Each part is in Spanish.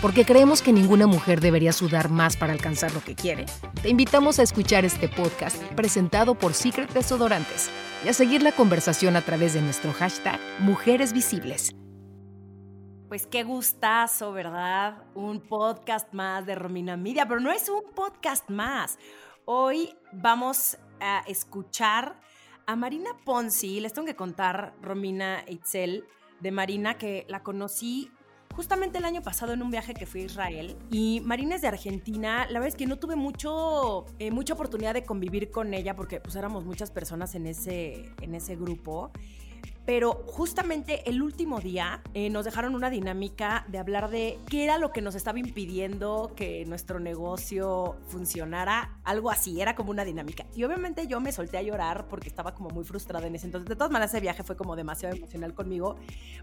Porque creemos que ninguna mujer debería sudar más para alcanzar lo que quiere. Te invitamos a escuchar este podcast presentado por Secret Desodorantes y a seguir la conversación a través de nuestro hashtag Mujeres Visibles. Pues qué gustazo, ¿verdad? Un podcast más de Romina Media, pero no es un podcast más. Hoy vamos a escuchar a Marina Ponzi. Les tengo que contar, Romina Itzel, de Marina, que la conocí justamente el año pasado en un viaje que fui a Israel y Marina es de Argentina. La verdad es que no tuve mucho, eh, mucha oportunidad de convivir con ella porque pues éramos muchas personas en ese, en ese grupo pero justamente el último día eh, nos dejaron una dinámica de hablar de qué era lo que nos estaba impidiendo que nuestro negocio funcionara, algo así, era como una dinámica. Y obviamente yo me solté a llorar porque estaba como muy frustrada en ese entonces. De todas maneras, ese viaje fue como demasiado emocional conmigo.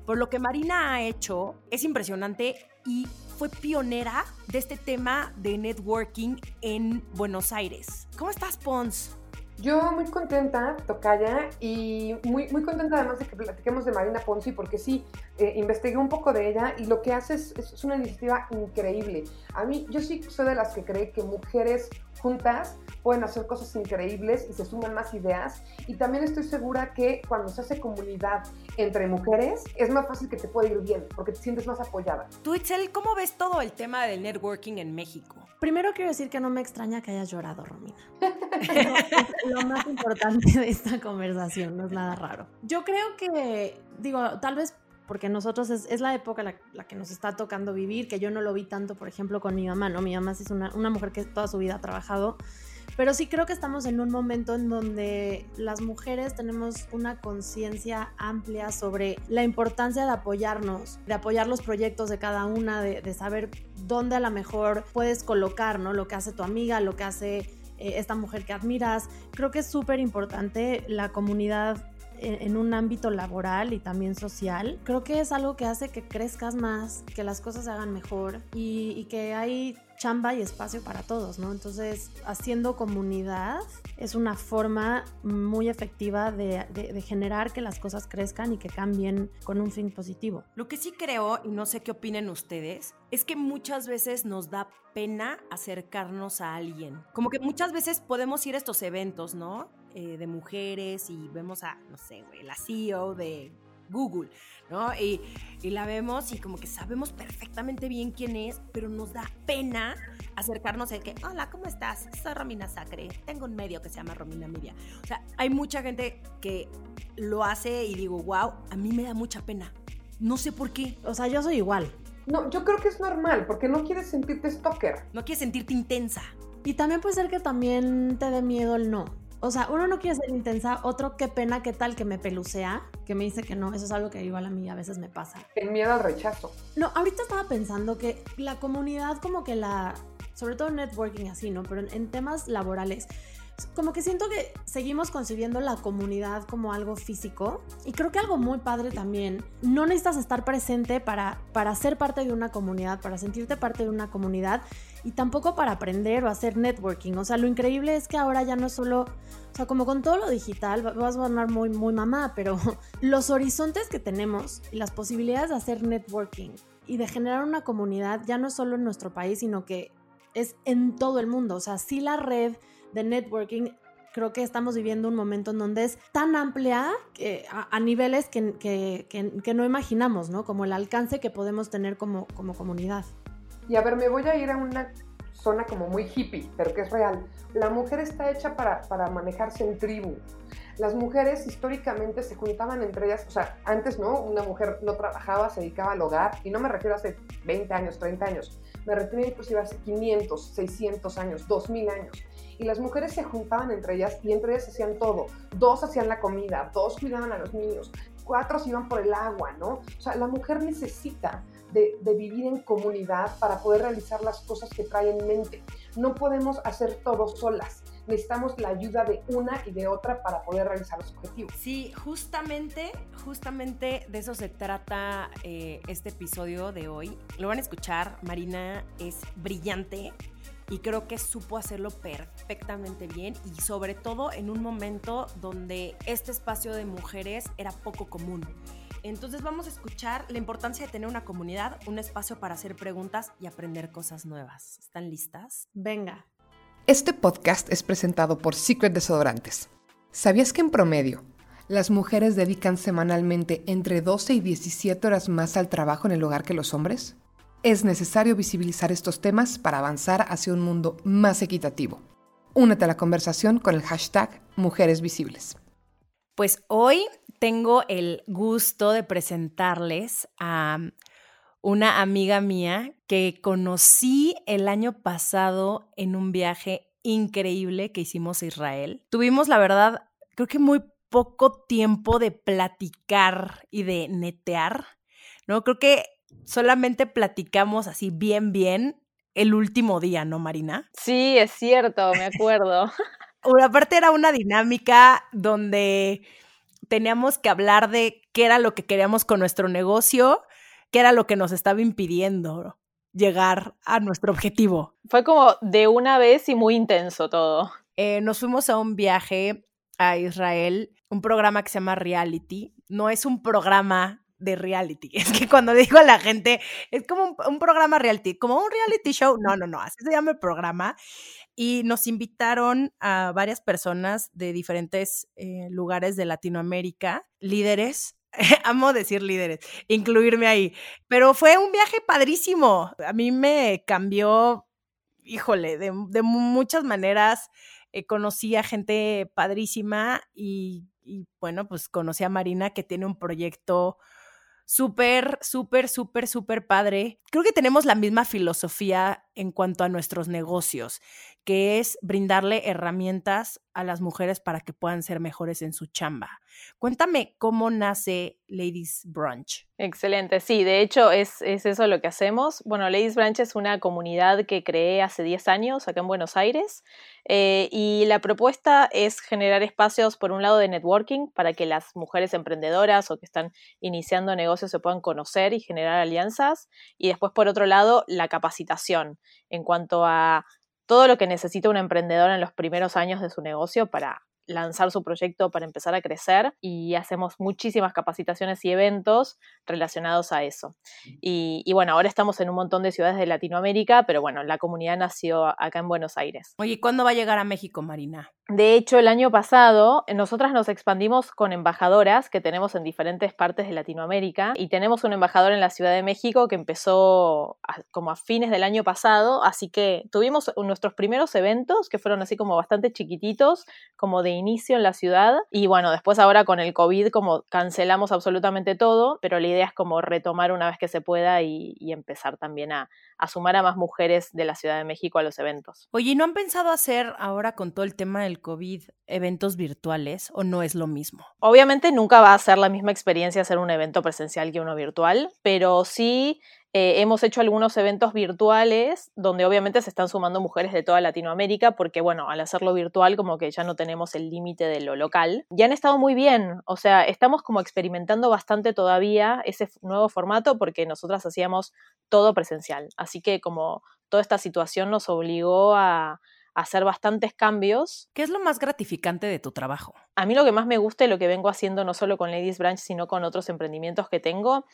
Por lo que Marina ha hecho es impresionante y fue pionera de este tema de networking en Buenos Aires. ¿Cómo estás, Pons? Yo muy contenta, Tocaya, y muy, muy contenta además de que platiquemos de Marina Ponzi, porque sí, eh, investigué un poco de ella y lo que hace es, es, una iniciativa increíble. A mí, yo sí soy de las que cree que mujeres juntas pueden hacer cosas increíbles y se suman más ideas. Y también estoy segura que cuando se hace comunidad entre mujeres, es más fácil que te pueda ir bien, porque te sientes más apoyada. Tú, Itzel, ¿cómo ves todo el tema del networking en México? Primero quiero decir que no me extraña que hayas llorado, Romina. lo más importante de esta conversación, no es nada raro. Yo creo que, digo, tal vez porque nosotros es, la época la, que nos está tocando vivir, que yo no lo vi tanto, por ejemplo, con mi mamá, ¿no? Mi mamá es una, una mujer que toda su vida ha trabajado pero sí creo que estamos en un momento en donde las mujeres tenemos una conciencia amplia sobre la importancia de apoyarnos, de apoyar los proyectos de cada una, de, saber dónde a lo mejor puedes colocar, ¿no? Lo que hace tu amiga, lo que hace eh, esta mujer que admiras. Creo que es súper importante la comunidad en, un ámbito laboral y también social, creo que es algo que hace que crezcas más, que las cosas se hagan mejor y, y que hay chamba y espacio para todos, ¿no? Entonces, haciendo comunidad es una forma muy efectiva de, de, generar que las cosas crezcan y que cambien con un fin positivo. Lo que sí creo, y no sé qué opinen ustedes, es que muchas veces nos da pena acercarnos a alguien. Como que muchas veces podemos ir a estos eventos, ¿no? Eh, de mujeres y vemos a, no sé, güey, la CEO de Google, ¿no? Y, y, la vemos y como que sabemos perfectamente bien quién es, pero nos da pena acercarnos a que, hola, ¿cómo estás? Soy Romina Sacre, tengo un medio que se llama Romina Media. O sea, hay mucha gente que lo hace y digo, wow, a mí me da mucha pena. No sé por qué. O sea, yo soy igual. No, yo creo que es normal, porque no quieres sentirte stalker. No quieres sentirte intensa. Y también puede ser que también te dé miedo el no. O sea, uno no quiere ser intensa, otro qué pena, qué tal que me pelucea, que me dice que no, eso es algo que igual a mí a veces me pasa. El miedo al rechazo. No, ahorita estaba pensando que la comunidad como que la, sobre todo networking así, ¿no? Pero en temas laborales, como que siento que seguimos concibiendo la comunidad como algo físico y creo que algo muy padre también, no necesitas estar presente para, para ser parte de una comunidad, para sentirte parte de una comunidad y tampoco para aprender o hacer networking. O sea, lo increíble es que ahora ya no solo, o sea, como con todo lo digital, vas a sonar muy, muy mamá, pero los horizontes que tenemos y las posibilidades de hacer networking y de generar una comunidad ya no solo en nuestro país, sino que es en todo el mundo. O sea, sí la red de networking, creo que estamos viviendo un momento en donde es tan amplia a, niveles que, no imaginamos, ¿no? Como el alcance que podemos tener como, como comunidad. Y a ver, me voy a ir a una zona como muy hippie, pero que es real. La mujer está hecha para, para manejarse en tribu. Las mujeres históricamente se juntaban entre ellas, o sea, antes no, una mujer no trabajaba, se dedicaba al hogar, y no me refiero a hace 20 años, 30 años, me refiero inclusive hace 500, 600 años, 2000 años y las mujeres se juntaban entre ellas y entre ellas hacían todo. Dos hacían la comida, dos cuidaban a los niños, cuatro se iban por el agua, ¿no? O sea, la mujer necesita de, vivir en comunidad para poder realizar las cosas que traen en mente. No podemos hacer todo solas necesitamos la ayuda de una y de otra para poder realizar los objetivos. Sí, justamente, justamente de eso se trata eh, este episodio de hoy. Lo van a escuchar, Marina es brillante y creo que supo hacerlo perfectamente bien y sobre todo en un momento donde este espacio de mujeres era poco común. Entonces vamos a escuchar la importancia de tener una comunidad, un espacio para hacer preguntas y aprender cosas nuevas. ¿Están listas? Venga. Este podcast es presentado por Secret Desodorantes. ¿Sabías que en promedio las mujeres dedican semanalmente entre 12 y 17 horas más al trabajo en el hogar que los hombres? Es necesario visibilizar estos temas para avanzar hacia un mundo más equitativo. Únete a la conversación con el hashtag Mujeres Visibles. Pues hoy tengo el gusto de presentarles a una amiga mía que conocí el año pasado en un viaje increíble que hicimos a Israel. Tuvimos, la verdad, creo que muy poco tiempo de platicar y de netear, ¿no? Creo que solamente platicamos así bien, bien el último día, ¿no, Marina? Sí, es cierto, me acuerdo. Aparte era una dinámica donde teníamos que hablar de qué era lo que queríamos con nuestro negocio qué era lo que nos estaba impidiendo llegar a nuestro objetivo. Fue como de una vez y muy intenso todo. Eh, nos fuimos a un viaje a Israel, un programa que se llama Reality. No es un programa de reality. Es que cuando digo a la gente, es como un, programa reality, como un reality show. No, no, no, así se llama el programa. Y nos invitaron a varias personas de diferentes eh, lugares de Latinoamérica, líderes amo decir líderes, incluirme ahí. Pero fue un viaje padrísimo. A mí me cambió, híjole, de, muchas maneras. Eh, conocí a gente padrísima y, bueno, pues conocí a Marina que tiene un proyecto súper, súper, súper, súper padre. Creo que tenemos la misma filosofía en cuanto a nuestros negocios, que es brindarle herramientas a las mujeres para que puedan ser mejores en su chamba. Cuéntame cómo nace Ladies Brunch. Excelente, sí, de hecho es, eso lo que hacemos. Bueno, Ladies Brunch es una comunidad que creé hace 10 años acá en Buenos Aires eh, y la propuesta es generar espacios, por un lado, de networking para que las mujeres emprendedoras o que están iniciando negocios se puedan conocer y generar alianzas y después, por otro lado, la capacitación en cuanto a todo lo que necesita un emprendedor en los primeros años de su negocio para lanzar su proyecto para empezar a crecer y hacemos muchísimas capacitaciones y eventos relacionados a eso. Y, bueno, ahora estamos en un montón de ciudades de Latinoamérica, pero bueno, la comunidad nació acá en Buenos Aires. Oye, ¿cuándo va a llegar a México, Marina? De hecho, el año pasado, nosotras nos expandimos con embajadoras que tenemos en diferentes partes de Latinoamérica y tenemos un embajador en la Ciudad de México que empezó como a fines del año pasado, así que tuvimos nuestros primeros eventos que fueron así como bastante chiquititos, como de inicio en la ciudad. Y bueno, después ahora con el COVID como cancelamos absolutamente todo, pero la idea es como retomar una vez que se pueda y, empezar también a, a, sumar a más mujeres de la Ciudad de México a los eventos. Oye, ¿no han pensado hacer ahora con todo el tema del COVID eventos virtuales o no es lo mismo? Obviamente nunca va a ser la misma experiencia hacer un evento presencial que uno virtual, pero sí eh, hemos hecho algunos eventos virtuales donde obviamente se están sumando mujeres de toda Latinoamérica porque, bueno, al hacerlo virtual como que ya no tenemos el límite de lo local. Y han estado muy bien, o sea, estamos como experimentando bastante todavía ese nuevo formato porque nosotras hacíamos todo presencial. Así que como toda esta situación nos obligó a hacer bastantes cambios. ¿Qué es lo más gratificante de tu trabajo? A mí lo que más me gusta y lo que vengo haciendo no solo con Ladies Branch, sino con otros emprendimientos que tengo,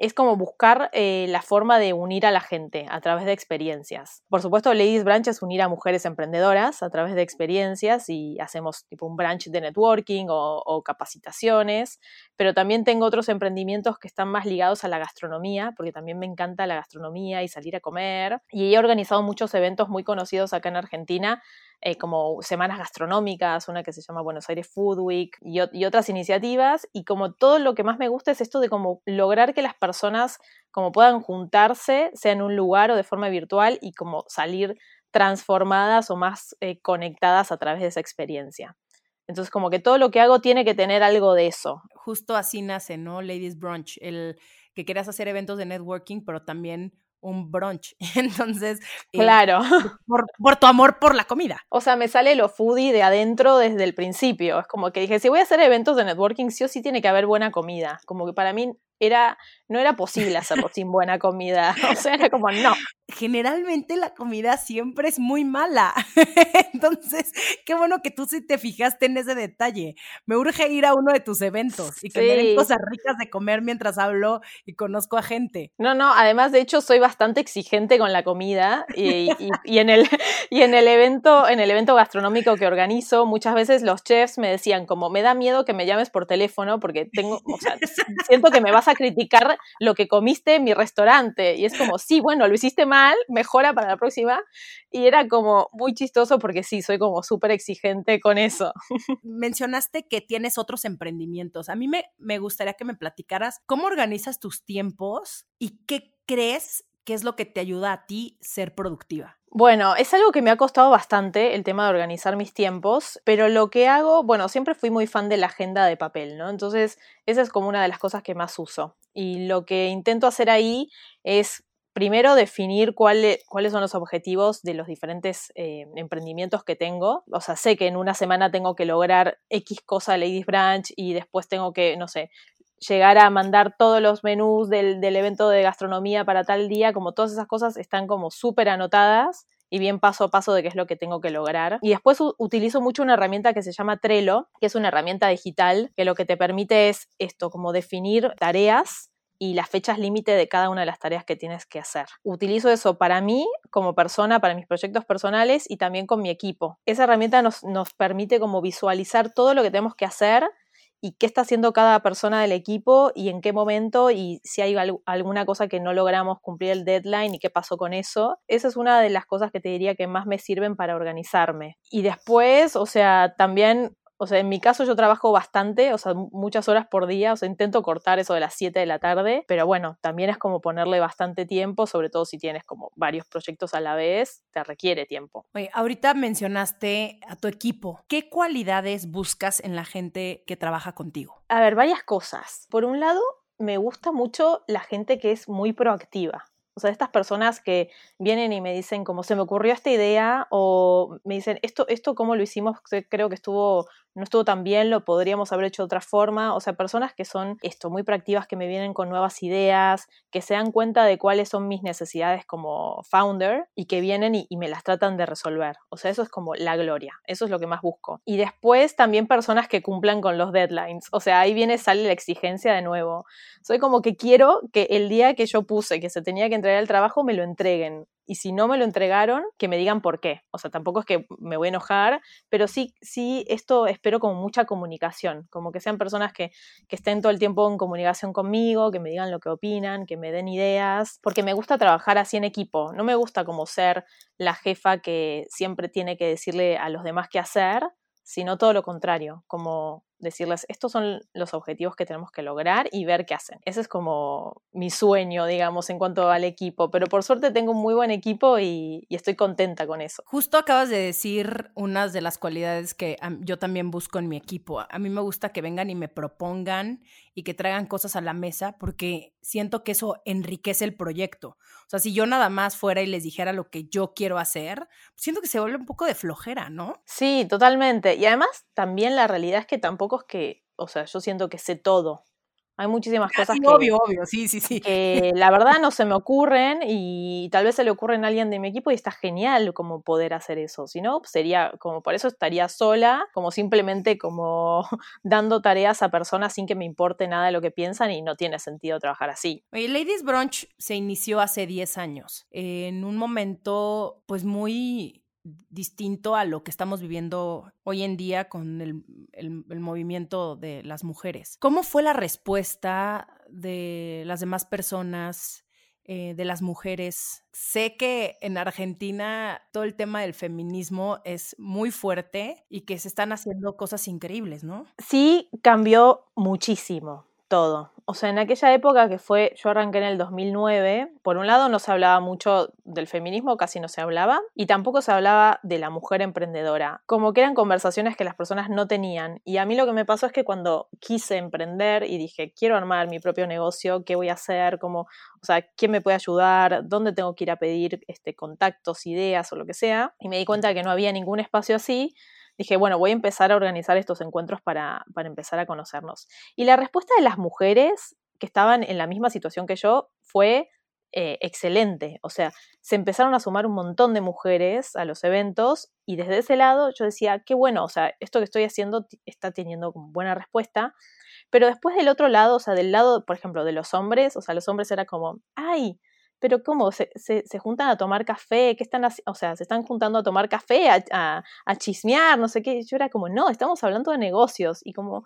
es como buscar eh, la forma de unir a la gente a través de experiencias. Por supuesto, Ladies Branch es unir a mujeres emprendedoras a través de experiencias y hacemos tipo un branch de networking o, capacitaciones, pero también tengo otros emprendimientos que están más ligados a la gastronomía, porque también me encanta la gastronomía y salir a comer. Y he organizado muchos eventos muy conocidos acá en Argentina eh, como semanas gastronómicas, una que se llama Buenos Aires Food Week y, otras iniciativas. Y como todo lo que más me gusta es esto de como lograr que las personas como puedan juntarse, sea en un lugar o de forma virtual y como salir transformadas o más eh, conectadas a través de esa experiencia. Entonces, como que todo lo que hago tiene que tener algo de eso. Justo así nace, ¿no? Ladies Brunch, el que querías hacer eventos de networking, pero también un brunch. Entonces, eh, claro. Por, por, tu amor por la comida. O sea, me sale lo foodie de adentro desde el principio. Es como que dije, si voy a hacer eventos de networking, sí o sí tiene que haber buena comida. Como que para mí era, no era posible hacerlo sin buena comida. O sea, era como, no. Generalmente la comida siempre es muy mala. Entonces, qué bueno que tú sí te fijaste en ese detalle. Me urge ir a uno de tus eventos y que me den cosas ricas de comer mientras hablo y conozco a gente. No, no, además, de hecho, soy bastante exigente con la comida y, y, en, el, y en, el evento, en el evento gastronómico que organizo, muchas veces los chefs me decían como, me da miedo que me llames por teléfono porque tengo, o sea, siento que me vas a criticar lo que comiste en mi restaurante. Y es como, sí, bueno, lo hiciste mal, mejora para la próxima. Y era como muy chistoso porque sí, soy como súper exigente con eso. Mencionaste que tienes otros emprendimientos. A mí me, me gustaría que me platicaras cómo organizas tus tiempos y qué crees que es lo que te ayuda a ti ser productiva. Bueno, es algo que me ha costado bastante el tema de organizar mis tiempos, pero lo que hago, bueno, siempre fui muy fan de la agenda de papel, ¿no? Entonces, esa es como una de las cosas que más uso. Y lo que intento hacer ahí es primero definir cuáles son los objetivos de los diferentes eh, emprendimientos que tengo. O sea, sé que en una semana tengo que lograr X cosa de Ladies Branch y después tengo que, no sé, llegar a mandar todos los menús del, evento de gastronomía para tal día, como todas esas cosas están como súper anotadas y bien paso a paso de qué es lo que tengo que lograr. Y después utilizo mucho una herramienta que se llama Trello, que es una herramienta digital que lo que te permite es esto, como definir tareas y las fechas límite de cada una de las tareas que tienes que hacer. Utilizo eso para mí como persona, para mis proyectos personales y también con mi equipo. Esa herramienta nos, nos permite como visualizar todo lo que tenemos que hacer y qué está haciendo cada persona del equipo y en qué momento y si hay alguna cosa que no logramos cumplir el deadline y qué pasó con eso. Esa es una de las cosas que te diría que más me sirven para organizarme. Y después, o sea, también o sea, en mi caso yo trabajo bastante, o sea, muchas horas por día, o sea, intento cortar eso de las 7 de la tarde, pero bueno, también es como ponerle bastante tiempo, sobre todo si tienes como varios proyectos a la vez, te requiere tiempo. Oye, ahorita mencionaste a tu equipo. ¿Qué cualidades buscas en la gente que trabaja contigo? A ver, varias cosas. Por un lado, me gusta mucho la gente que es muy proactiva. O sea, estas personas que vienen y me dicen como se me ocurrió esta idea o me dicen esto, esto cómo lo hicimos, creo que estuvo no estuvo tan bien, lo podríamos haber hecho de otra forma. O sea, personas que son esto, muy proactivas, que me vienen con nuevas ideas, que se dan cuenta de cuáles son mis necesidades como founder y que vienen y, me las tratan de resolver. O sea, eso es como la gloria. Eso es lo que más busco. Y después también personas que cumplan con los deadlines. O sea, ahí viene, sale la exigencia de nuevo. Soy como que quiero que el día que yo puse que se tenía que entregar el trabajo me lo entreguen y si no me lo entregaron, que me digan por qué. O sea, tampoco es que me voy a enojar, pero sí, sí, esto espero con mucha comunicación, como que sean personas que, que estén todo el tiempo en comunicación conmigo, que me digan lo que opinan, que me den ideas, porque me gusta trabajar así en equipo, no me gusta como ser la jefa que siempre tiene que decirle a los demás qué hacer, sino todo lo contrario, como decirles, estos son los objetivos que tenemos que lograr y ver qué hacen. Ese es como mi sueño, digamos, en cuanto al equipo, pero por suerte tengo un muy buen equipo y, estoy contenta con eso. Justo acabas de decir unas de las cualidades que yo también busco en mi equipo. A mí me gusta que vengan y me propongan y que traigan cosas a la mesa porque siento que eso enriquece el proyecto. O sea, si yo nada más fuera y les dijera lo que yo quiero hacer, siento que se vuelve un poco de flojera, ¿no? Sí, totalmente. Y además también la realidad es que tampoco es que, o sea, yo siento que sé todo. Hay muchísimas cosas que, obvio, obvio, sí, sí, sí. que la verdad no se me ocurren y tal vez se le ocurren a alguien de mi equipo y está genial como poder hacer eso. Si no, sería como por eso estaría sola, como simplemente como dando tareas a personas sin que me importe nada de lo que piensan y no tiene sentido trabajar así. Oye, Ladies Brunch se inició hace 10 años, en un momento pues muy distinto a lo que estamos viviendo hoy en día con el, movimiento de las mujeres. ¿Cómo fue la respuesta de las demás personas, eh, de las mujeres? Sé que en Argentina todo el tema del feminismo es muy fuerte y que se están haciendo cosas increíbles, ¿no? Sí, cambió muchísimo todo. O sea, en aquella época que fue, yo arranqué en el 2009, por un lado no se hablaba mucho del feminismo, casi no se hablaba, y tampoco se hablaba de la mujer emprendedora, como que eran conversaciones que las personas no tenían. Y a mí lo que me pasó es que cuando quise emprender y dije, quiero armar mi propio negocio, ¿qué voy a hacer? ¿Cómo, o sea, ¿quién me puede ayudar? ¿Dónde tengo que ir a pedir este, contactos, ideas o lo que sea? Y me di cuenta que no había ningún espacio así dije, bueno, voy a empezar a organizar estos encuentros para, empezar a conocernos. Y la respuesta de las mujeres que estaban en la misma situación que yo fue eh, excelente. O sea, se empezaron a sumar un montón de mujeres a los eventos y desde ese lado yo decía, qué bueno, o sea, esto que estoy haciendo está teniendo buena respuesta. Pero después del otro lado, o sea, del lado, por ejemplo, de los hombres, o sea, los hombres era como, ay, pero ¿cómo? ¿Se, se, se juntan a tomar café? ¿Qué están? O sea, ¿se están juntando a tomar café, a, a, chismear? No sé qué. Yo era como, no, estamos hablando de negocios. Y como,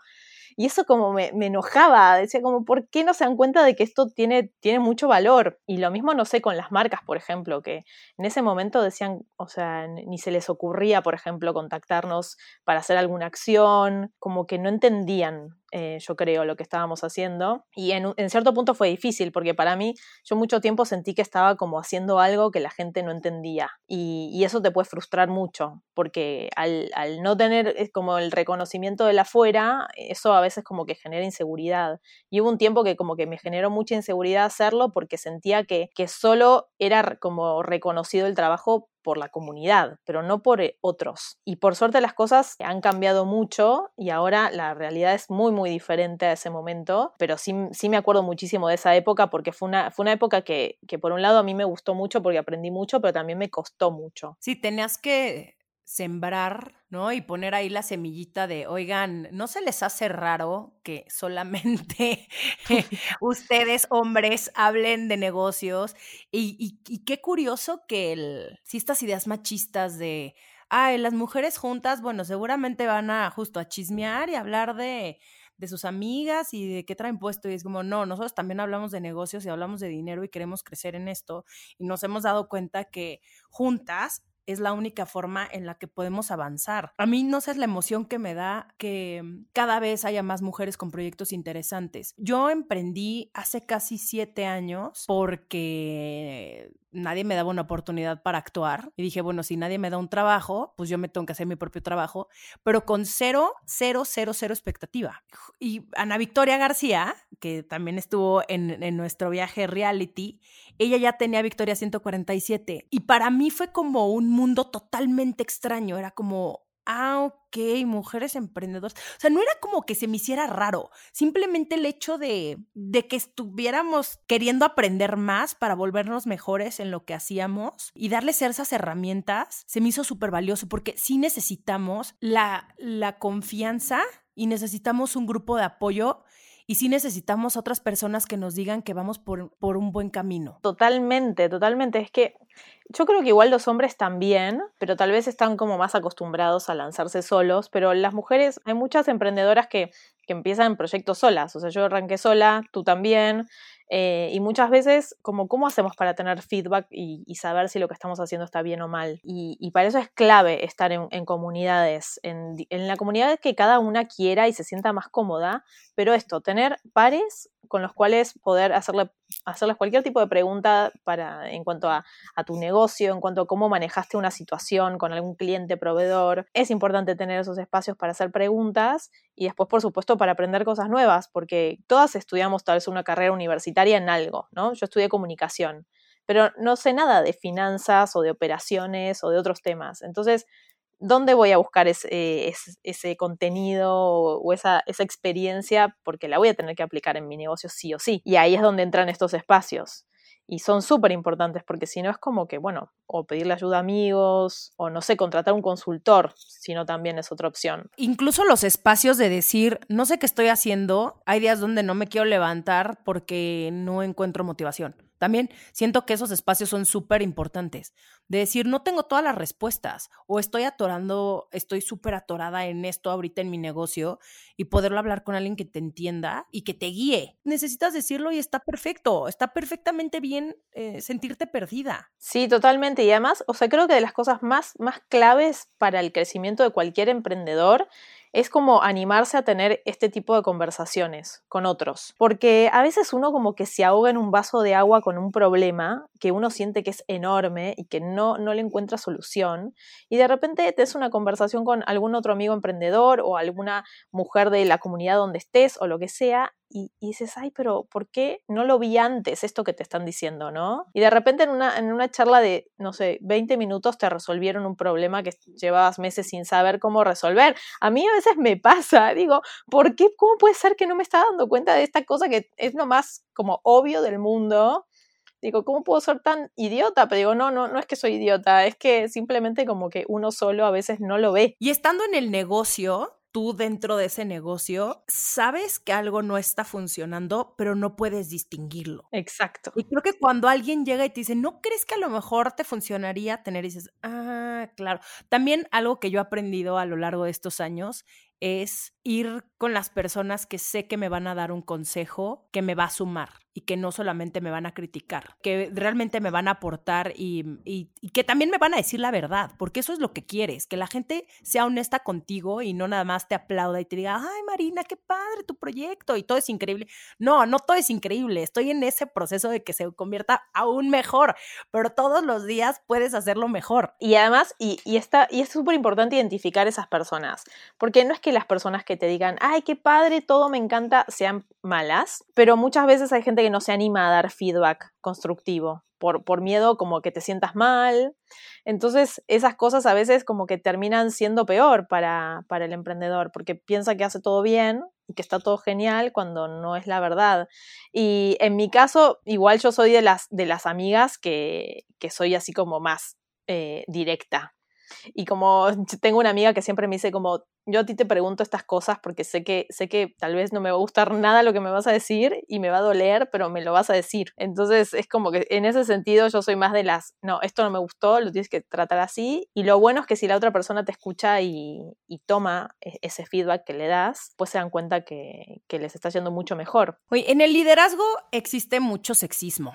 y eso como me, me, enojaba, decía como, ¿por qué no se dan cuenta de que esto tiene, tiene mucho valor? Y lo mismo, no sé, con las marcas, por ejemplo, que en ese momento decían, o sea, ni se les ocurría, por ejemplo, contactarnos para hacer alguna acción, como que no entendían eh, yo creo, lo que estábamos haciendo. Y en, cierto punto fue difícil, porque para mí yo mucho tiempo sentí que estaba como haciendo algo que la gente no entendía. Y, eso te puede frustrar mucho, porque al, no tener eh, como el reconocimiento de la afuera, eso a veces como que genera inseguridad. Y hubo un tiempo que como que me generó mucha inseguridad hacerlo porque sentía que, que solo era como reconocido el trabajo por la comunidad, pero no por eh, otros. Y por suerte las cosas han cambiado mucho y ahora la realidad es muy, muy diferente a ese momento, pero sí, sí me acuerdo muchísimo de esa época porque fue una, fue una época que, que por un lado a mí me gustó mucho porque aprendí mucho, pero también me costó mucho. Sí, tenías que sembrar, ¿no? Y poner ahí la semillita de, oigan, ¿no se les hace raro que solamente ustedes, hombres, hablen de negocios? Y, qué curioso que el, si estas ideas machistas de, ay, las mujeres juntas, bueno, seguramente van a justo a chismear y hablar de, de sus amigas y de qué traen puesto. Y es como, no, nosotros también hablamos de negocios y hablamos de dinero y queremos crecer en esto. Y nos hemos dado cuenta que juntas es la única forma en la que podemos avanzar. A mí no sé la emoción que me da que mm, cada vez haya más mujeres con proyectos interesantes. Yo emprendí hace casi siete años porque nadie me daba una oportunidad para actuar. Y dije, bueno, si nadie me da un trabajo, pues yo me tengo que hacer mi propio trabajo, pero con cero, cero, cero, cero expectativa. Y Ana Victoria García, que también estuvo en, en nuestro viaje reality, ella ya tenía Victoria 147. Y para mí fue como un mundo totalmente extraño. Era como, ah, ok, mujeres emprendedoras. O sea, no era como que se me hiciera raro, simplemente el hecho de, de que estuviéramos queriendo aprender más para volvernos mejores en lo que hacíamos y darles esas herramientas, se me hizo súper valioso porque sí necesitamos la, la confianza y necesitamos un grupo de apoyo y sí necesitamos otras personas que nos digan que vamos por, por, un buen camino. Totalmente, totalmente. Es que yo creo que igual los hombres también, pero tal vez están como más acostumbrados a lanzarse solos, pero las mujeres, hay muchas emprendedoras que, que empiezan proyectos solas, o sea, yo arranqué sola, tú también, eh, y muchas veces, como, ¿cómo hacemos para tener feedback y, saber si lo que estamos haciendo está bien o mal? Y, para eso es clave estar en, comunidades, en, en, la comunidad que cada una quiera y se sienta más cómoda, pero esto, tener pares con los cuales poder hacerle, hacerles cualquier tipo de pregunta para, en cuanto a, tu negocio, en cuanto a cómo manejaste una situación con algún cliente, proveedor. Es importante tener esos espacios para hacer preguntas y después, por supuesto, para aprender cosas nuevas, porque todas estudiamos tal vez una carrera universitaria en algo, ¿no? Yo estudié comunicación, pero no sé nada de finanzas o de operaciones o de otros temas. Entonces, ¿dónde voy a buscar ese, ese, contenido o esa, esa, experiencia? Porque la voy a tener que aplicar en mi negocio sí o sí. Y ahí es donde entran estos espacios. Y son súper importantes porque si no es como que, bueno, o pedirle ayuda a amigos, o no sé, contratar un consultor, si no también es otra opción. Incluso los espacios de decir, no sé qué estoy haciendo, hay días donde no me quiero levantar porque no encuentro motivación. También siento que esos espacios son súper importantes. De decir, no tengo todas las respuestas o estoy atorando, estoy súper atorada en esto ahorita en mi negocio y poderlo hablar con alguien que te entienda y que te guíe. Necesitas decirlo y está perfecto, está perfectamente bien eh, sentirte perdida. Sí, totalmente. Y además, o sea, creo que de las cosas más, más claves para el crecimiento de cualquier emprendedor es como animarse a tener este tipo de conversaciones con otros. Porque a veces uno como que se ahoga en un vaso de agua con un problema que uno siente que es enorme y que no, no le encuentra solución. Y de repente te es una conversación con algún otro amigo emprendedor o alguna mujer de la comunidad donde estés o lo que sea y, dices, ay, pero ¿por qué no lo vi antes esto que te están diciendo, no? Y de repente en una, en una charla de, no sé, 20 minutos te resolvieron un problema que llevabas meses sin saber cómo resolver. A mí a veces me pasa, digo, ¿por qué? ¿Cómo puede ser que no me está dando cuenta de esta cosa que es lo más como obvio del mundo? Digo, ¿cómo puedo ser tan idiota? Pero digo, no, no, no es que soy idiota, es que simplemente como que uno solo a veces no lo ve. Y estando en el negocio, tú dentro de ese negocio sabes que algo no está funcionando, pero no puedes distinguirlo. Exacto. Y creo que cuando alguien llega y te dice, ¿no crees que a lo mejor te funcionaría tener? Y dices, ah, claro. También algo que yo he aprendido a lo largo de estos años es ir con las personas que sé que me van a dar un consejo que me va a sumar y que no solamente me van a criticar, que realmente me van a aportar y, que también me van a decir la verdad, porque eso es lo que quieres, que la gente sea honesta contigo y no nada más te aplauda y te diga, ay Marina, qué padre tu proyecto y todo es increíble. No, no todo es increíble, estoy en ese proceso de que se convierta aún mejor, pero todos los días puedes hacerlo mejor. Y además, y, y, y es súper importante identificar esas personas, porque no es que las personas que te digan, ay, qué padre, todo me encanta, sean malas, pero muchas veces hay gente que no se anima a dar feedback constructivo por, por miedo como que te sientas mal. Entonces, esas cosas a veces como que terminan siendo peor para, para el emprendedor, porque piensa que hace todo bien y que está todo genial cuando no es la verdad. Y en mi caso, igual yo soy de las, de las amigas que, que soy así como más eh, directa. Y como tengo una amiga que siempre me dice como, yo a ti te pregunto estas cosas porque sé que, sé que tal vez no me va a gustar nada lo que me vas a decir y me va a doler, pero me lo vas a decir. Entonces es como que en ese sentido yo soy más de las, no, esto no me gustó, lo tienes que tratar así. Y lo bueno es que si la otra persona te escucha y, toma e, ese feedback que le das, pues se dan cuenta que, que les está yendo mucho mejor. Oye, en el liderazgo existe mucho sexismo.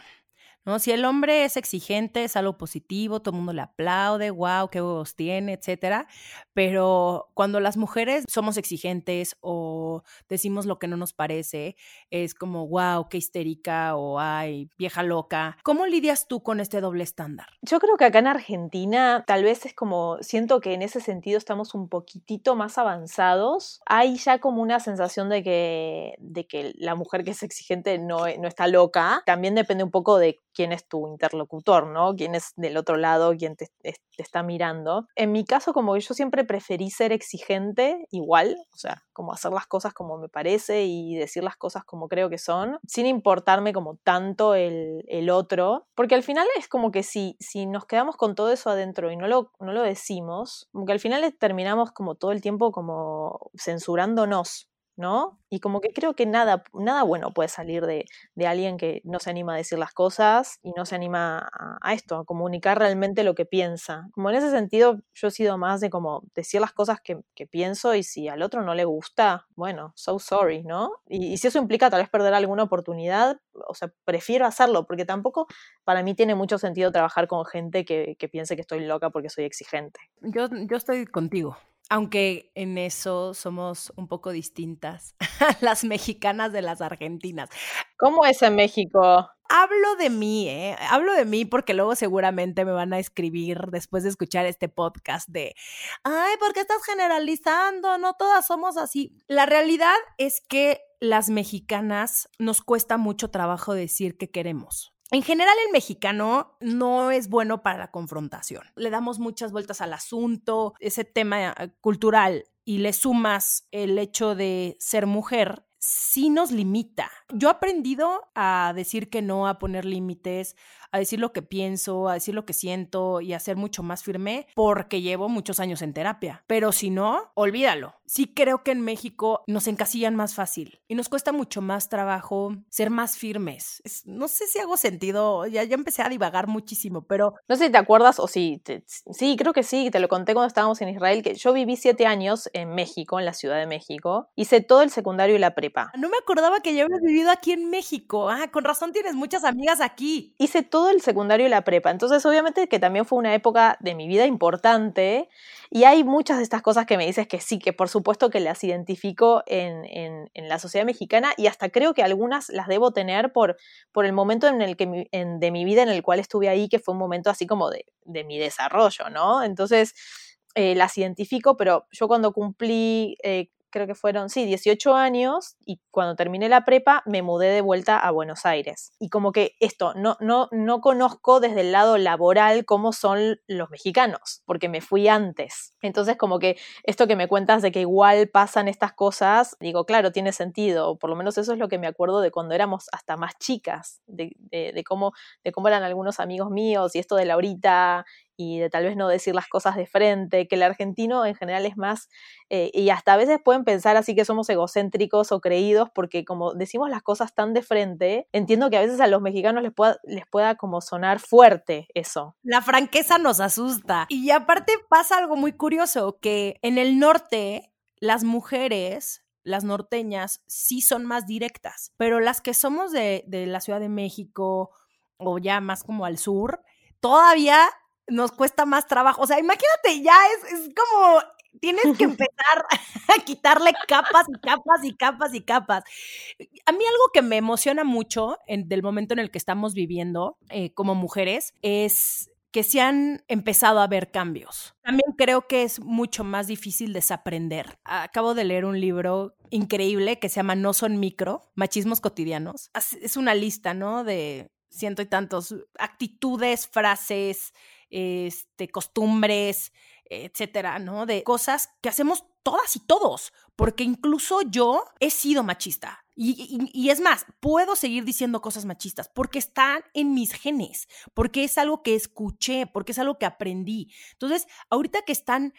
¿No? Si el hombre es exigente, es algo positivo, todo el mundo le aplaude, wow, qué huevos tiene, etcétera. Pero cuando las mujeres somos exigentes o decimos lo que no nos parece, es como, wow, qué histérica o ay, vieja loca. ¿Cómo lidias tú con este doble estándar? Yo creo que acá en Argentina tal vez es como, siento que en ese sentido estamos un poquitito más avanzados. Hay ya como una sensación de que, de que la mujer que es exigente no, no está loca. También depende un poco de quién es tu interlocutor, ¿no? Quién es del otro lado, quién te, está mirando. En mi caso, como yo siempre preferí ser exigente, igual, o sea, como hacer las cosas como me parece y decir las cosas como creo que son, sin importarme como tanto el, otro, porque al final es como que si, si nos quedamos con todo eso adentro y no lo, no lo decimos, como que al final terminamos como todo el tiempo como censurándonos, ¿no? Y como que creo que nada, nada bueno puede salir de, alguien que no se anima a decir las cosas y no se anima a, esto, a comunicar realmente lo que piensa. Como en ese sentido, yo he sido más de como decir las cosas que, pienso y si al otro no le gusta, bueno, so sorry, ¿no? Y, si eso implica tal vez perder alguna oportunidad, o sea, prefiero hacerlo, porque tampoco para mí tiene mucho sentido trabajar con gente que, que piense que estoy loca porque soy exigente. Yo, yo estoy contigo aunque en eso somos un poco distintas, las mexicanas de las argentinas. ¿Cómo es en México? Hablo de mí, ¿eh? Hablo de mí porque luego seguramente me van a escribir después de escuchar este podcast de, ay, ¿por qué estás generalizando? No todas somos así. La realidad es que las mexicanas nos cuesta mucho trabajo decir que queremos. En general, el mexicano no es bueno para la confrontación. Le damos muchas vueltas al asunto, ese tema eh, cultural, y le sumas el hecho de ser mujer, sí nos limita. Yo he aprendido a decir que no, a poner límites, a decir lo que pienso, a decir lo que siento y a ser mucho más firme porque llevo muchos años en terapia. Pero si no, olvídalo. Sí creo que en México nos encasillan más fácil y nos cuesta mucho más trabajo ser más firmes. no sé si hago sentido, ya, ya empecé a divagar muchísimo, pero... No sé si te acuerdas o si... sí, creo que sí, te lo conté cuando estábamos en Israel, que yo viví siete años en México, en la Ciudad de México. Hice todo el secundario y la prepa prepa. No me acordaba que ya habías vivido aquí en México. Ah, con razón tienes muchas amigas aquí. Hice todo el secundario y la prepa, entonces obviamente que también fue una época de mi vida importante y hay muchas de estas cosas que me dices que sí, que por supuesto que las identifico en, en, la sociedad mexicana y hasta creo que algunas las debo tener por, por el momento en el que de mi vida en el cual estuve ahí, que fue un momento así como de, de mi desarrollo, ¿no? Entonces eh, las identifico, pero yo cuando cumplí eh, creo que fueron, sí, 18 años y cuando terminé la prepa me mudé de vuelta a Buenos Aires. Y como que esto, no, no, no conozco desde el lado laboral cómo son los mexicanos, porque me fui antes. Entonces como que esto que me cuentas de que igual pasan estas cosas, digo, claro, tiene sentido, por lo menos eso es lo que me acuerdo de cuando éramos hasta más chicas, de, de, cómo, de cómo eran algunos amigos míos y esto de Laurita y de tal vez no decir las cosas de frente, que el argentino en general es más, eh, y hasta a veces pueden pensar así que somos egocéntricos o creídos, porque como decimos las cosas tan de frente, entiendo que a veces a los mexicanos les pueda, les pueda como sonar fuerte eso. La franqueza nos asusta. Y aparte pasa algo muy curioso, que en el norte las mujeres las norteñas sí son más directas, pero las que somos de, de, la Ciudad de México o ya más como al sur, todavía nos cuesta más trabajo. O sea, imagínate, ya es, es como tienes que empezar a quitarle capas y capas y capas y capas. A mí algo que me emociona mucho en, del momento en el que estamos viviendo eh, como mujeres es que se han empezado a ver cambios. También creo que es mucho más difícil desaprender. Acabo de leer un libro increíble que se llama No son micro, machismos cotidianos. Es una lista, ¿no? De ciento y tantos actitudes, frases, este, costumbres, etcétera, ¿no? De cosas que hacemos todas y todos, porque incluso yo he sido machista. Y, es más, puedo seguir diciendo cosas machistas porque están en mis genes, porque es algo que escuché, porque es algo que aprendí. Entonces, ahorita que están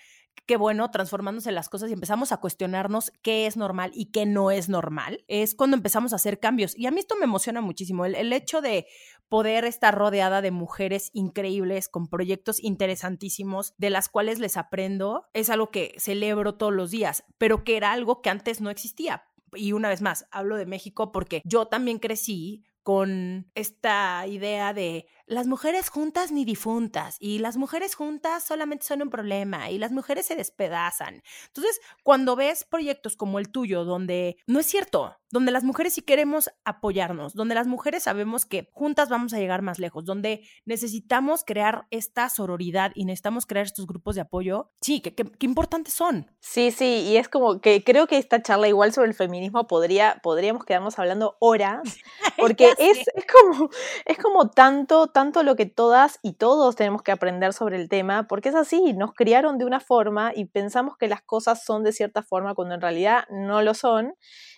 qué bueno, transformándose las cosas y empezamos a cuestionarnos qué es normal y qué no es normal, es cuando empezamos a hacer cambios. Y a mí esto me emociona muchísimo, el, el hecho de poder estar rodeada de mujeres increíbles con proyectos interesantísimos de las cuales les aprendo, es algo que celebro todos los días, pero que era algo que antes no existía. Y una vez más, hablo de México porque yo también crecí con esta idea de las mujeres juntas ni difuntas y las mujeres juntas solamente son un problema y las mujeres se despedazan. Entonces, cuando ves proyectos como el tuyo, donde no es cierto, donde las mujeres sí queremos apoyarnos, donde las mujeres sabemos que juntas vamos a llegar más lejos, donde necesitamos crear esta sororidad y necesitamos crear estos grupos de apoyo, sí, qué, importantes son. Sí, sí, y es como que creo que esta charla igual sobre el feminismo podría, podríamos quedarnos hablando horas, porque es, es, como, es como tanto, tanto tanto lo que todas y todos tenemos que aprender sobre el tema, porque es así, nos criaron de una forma y pensamos que las cosas son de cierta forma cuando en realidad no lo son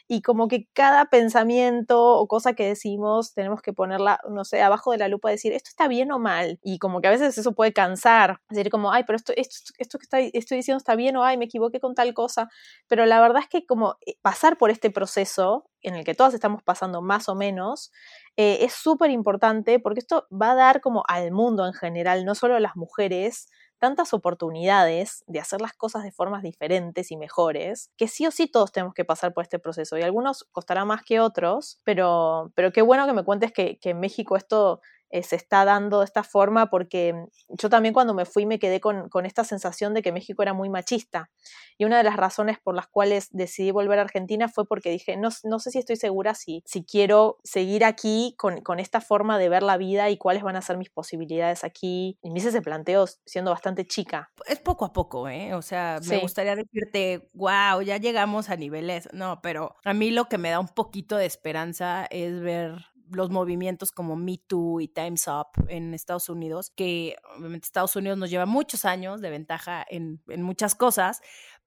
y como que cada pensamiento o cosa que decimos tenemos que ponerla, no sé, abajo de la lupa, decir esto está bien o mal. Y como que a veces eso puede cansar, decir como, ay, pero esto, esto, esto que está, estoy diciendo está bien o ay, me equivoqué con tal cosa. Pero la verdad es que como eh, pasar por este proceso en el que todas estamos pasando más o menos, eh, es súper importante porque esto va a dar como al mundo en general, no solo a las mujeres, tantas oportunidades de hacer las cosas de formas diferentes y mejores, que sí o sí todos tenemos que pasar por este proceso. Y algunos costará más que otros, pero, pero qué bueno que me cuentes que, que en México esto eh, se está dando de esta forma porque mm, yo también cuando me fui me quedé con, esta sensación de que México era muy machista. Y una de las razones por las cuales decidí volver a Argentina fue porque dije, no, no sé si estoy segura si, si quiero seguir aquí con, esta forma de ver la vida y cuáles van a ser mis posibilidades aquí. Y me hice ese planteo siendo bastante chica. Es poco a poco, ¿eh? O sea, me gustaría decirte, wow, ya llegamos a niveles. No, pero a mí lo que me da un poquito de esperanza es ver los movimientos como Me Too y Time's Up en Estados Unidos, que obviamente Estados Unidos nos lleva muchos años de ventaja en, en muchas cosas,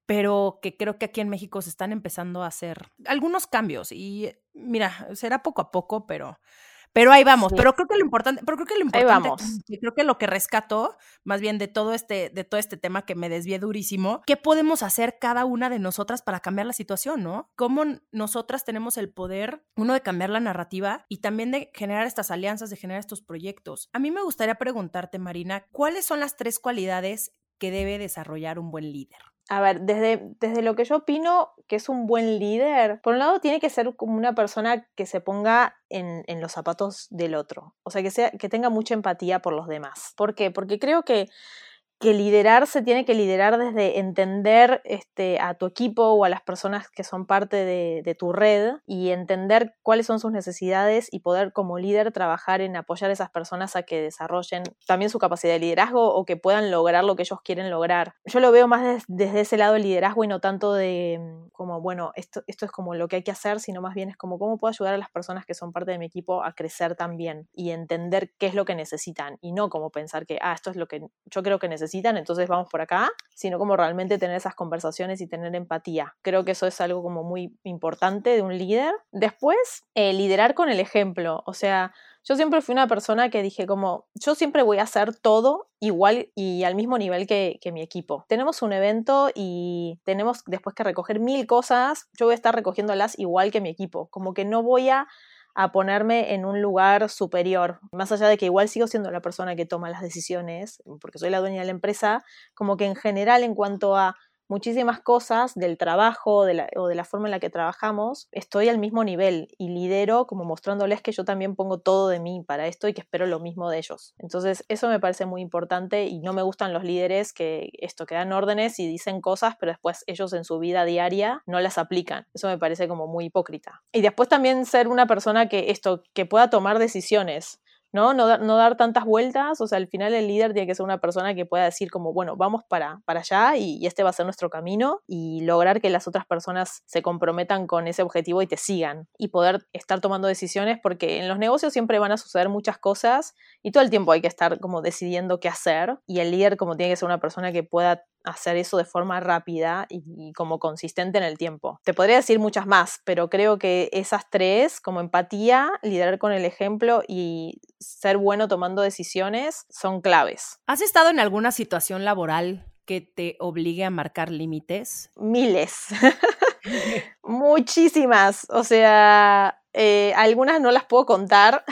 pero que creo que aquí en México se están empezando a hacer algunos cambios. Y mira, será poco a poco, pero pero ahí vamos, pero creo que lo importante, pero creo que lo importante, creo que lo que rescato, más bien de todo este, de todo este tema que me desvié durísimo, ¿qué podemos hacer cada una de nosotras para cambiar la situación, no? ¿Cómo nosotras tenemos el poder, uno, de cambiar la narrativa y también de generar estas alianzas, de generar estos proyectos? A mí me gustaría preguntarte, Marina, ¿cuáles son las tres cualidades que debe desarrollar un buen líder? A ver, desde, desde lo que yo opino que es un buen líder, por un lado tiene que ser como una persona que se ponga en, en, los zapatos del otro, o sea, que, sea, que tenga mucha empatía por los demás. ¿Por qué? Porque creo que que liderar se tiene que liderar desde entender este, a tu equipo o a las personas que son parte de, tu red y entender cuáles son sus necesidades y poder como líder trabajar en apoyar a esas personas a que desarrollen también su capacidad de liderazgo o que puedan lograr lo que ellos quieren lograr. Yo lo veo más des, desde ese lado del liderazgo y no tanto de mm, como, bueno, esto, esto es como lo que hay que hacer, sino más bien es como cómo puedo ayudar a las personas que son parte de mi equipo a crecer también y entender qué es lo que necesitan y no como pensar que, ah, esto es lo que yo creo que necesitan necesitan, entonces vamos por acá, sino como realmente tener esas conversaciones y tener empatía. Creo que eso es algo como muy importante de un líder. Después, eh, liderar con el ejemplo, o sea, yo siempre fui una persona que dije como, yo siempre voy a hacer todo igual y al mismo nivel que, que, mi equipo. Tenemos un evento y tenemos después que recoger mil cosas, yo voy a estar recogiéndolas igual que mi equipo, como que no voy a a ponerme en un lugar superior. Más allá de que igual sigo siendo la persona que toma las decisiones, porque soy la dueña de la empresa, como que en general en cuanto a muchísimas cosas del trabajo o de la forma en la que trabajamos, estoy al mismo nivel y lidero como mostrándoles que yo también pongo todo de mí para esto y que espero lo mismo de ellos. Entonces eso me parece muy importante y no me gustan los líderes que esto que dan órdenes y dicen cosas pero después ellos en su vida diaria no las aplican. Eso me parece como muy hipócrita. Y después también ser una persona que esto que pueda tomar decisiones ¿no? No, dar tantas vueltas, o sea, al final el líder tiene que ser una persona que pueda decir como, bueno, vamos para, para allá y, y, este va a ser nuestro camino y lograr que las otras personas se comprometan con ese objetivo y te sigan y poder estar tomando decisiones porque en los negocios siempre van a suceder muchas cosas y todo el tiempo hay que estar como decidiendo qué hacer y el líder como tiene que ser una persona que pueda hacer eso de forma rápida y, y, como consistente en el tiempo. Te podría decir muchas más, pero creo que esas tres, como empatía, liderar con el ejemplo y ser bueno tomando decisiones, son claves. ¿Has estado en alguna situación laboral que te obligue a marcar límites? Miles. Muchísimas. O sea, eh, algunas no las puedo contar.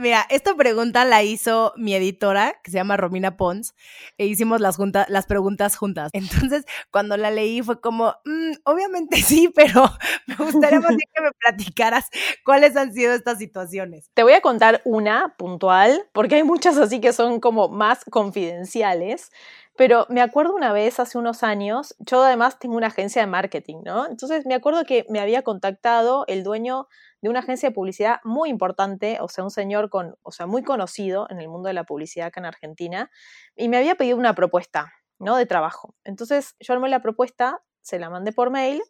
Mira, esta pregunta la hizo mi editora, que se llama Romina Pons, e hicimos las, las preguntas juntas. Entonces, cuando la leí fue como, mmm, obviamente sí, pero me gustaría más que me platicaras cuáles han sido estas situaciones. Te voy a contar una puntual, porque hay muchas así que son como más confidenciales. Pero me acuerdo una vez, hace unos años, yo además tengo una agencia de marketing, ¿no? Entonces me acuerdo que me había contactado el dueño de una agencia de publicidad muy importante, o sea, un señor con, o sea, muy conocido en el mundo de la publicidad acá en Argentina, y me había pedido una propuesta, ¿no? De trabajo. Entonces yo armé la propuesta, se la mandé por mail,